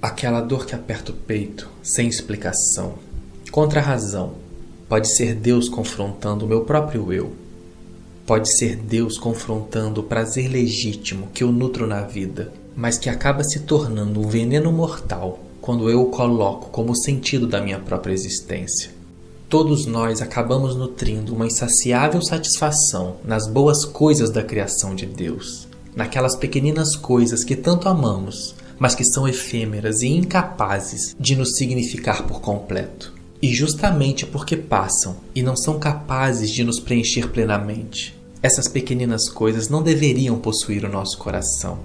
Aquela dor que aperta o peito, sem explicação, contra a razão, pode ser Deus confrontando o meu próprio eu. Pode ser Deus confrontando o prazer legítimo que eu nutro na vida, mas que acaba se tornando um veneno mortal quando eu o coloco como sentido da minha própria existência. Todos nós acabamos nutrindo uma insaciável satisfação nas boas coisas da criação de Deus, naquelas pequeninas coisas que tanto amamos, mas que são efêmeras e incapazes de nos significar por completo. E justamente porque passam e não são capazes de nos preencher plenamente, essas pequeninas coisas não deveriam possuir o nosso coração.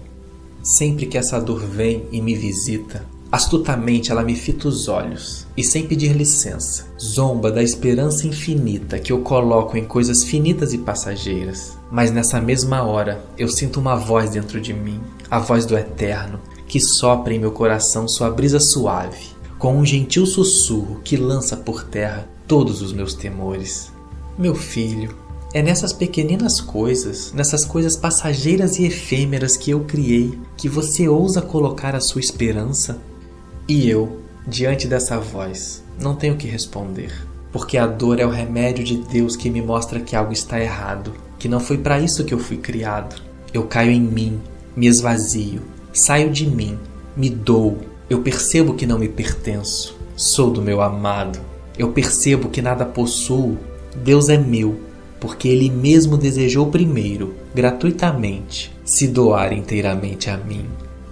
Sempre que essa dor vem e me visita, astutamente ela me fita os olhos e, sem pedir licença, zomba da esperança infinita que eu coloco em coisas finitas e passageiras. Mas nessa mesma hora eu sinto uma voz dentro de mim, a voz do Eterno, que sopra em meu coração sua brisa suave, com um gentil sussurro que lança por terra todos os meus temores. Meu filho, é nessas pequeninas coisas, nessas coisas passageiras e efêmeras que eu criei, que você ousa colocar a sua esperança? E eu, diante dessa voz, não tenho que responder, porque a dor é o remédio de Deus que me mostra que algo está errado, que não foi para isso que eu fui criado. Eu caio em mim, me esvazio, saio de mim, me dou. Eu percebo que não me pertenço, sou do meu amado. Eu percebo que nada possuo, Deus é meu porque ele mesmo desejou primeiro, gratuitamente, se doar inteiramente a mim.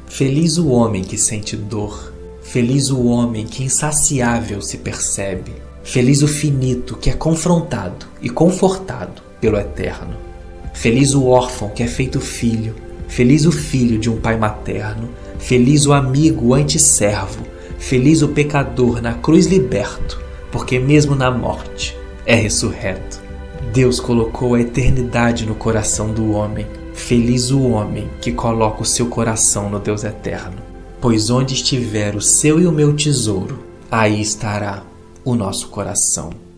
Feliz o homem que sente dor, feliz o homem que insaciável se percebe, feliz o finito que é confrontado e confortado pelo eterno. Feliz o órfão que é feito filho, feliz o filho de um pai materno, feliz o amigo anti-servo, feliz o pecador na cruz liberto, porque mesmo na morte é ressurreto. Deus colocou a eternidade no coração do homem. Feliz o homem que coloca o seu coração no Deus eterno. Pois onde estiver o seu e o meu tesouro, aí estará o nosso coração.